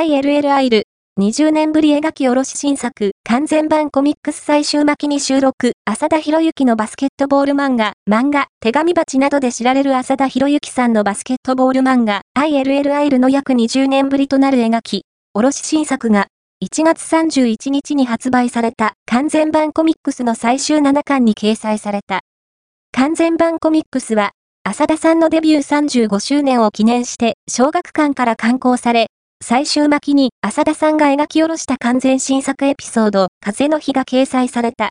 ILLIL、20年ぶり描き下ろし新作、完全版コミックス最終巻きに収録、浅田博之のバスケットボール漫画、漫画、手紙鉢などで知られる浅田博之さんのバスケットボール漫画、ILLIL の約20年ぶりとなる描き、下ろし新作が、1月31日に発売された完全版コミックスの最終7巻に掲載された。完全版コミックスは、浅田さんのデビュー35周年を記念して小学館から刊行され、最終巻きに浅田さんが描き下ろした完全新作エピソード、風の日が掲載された。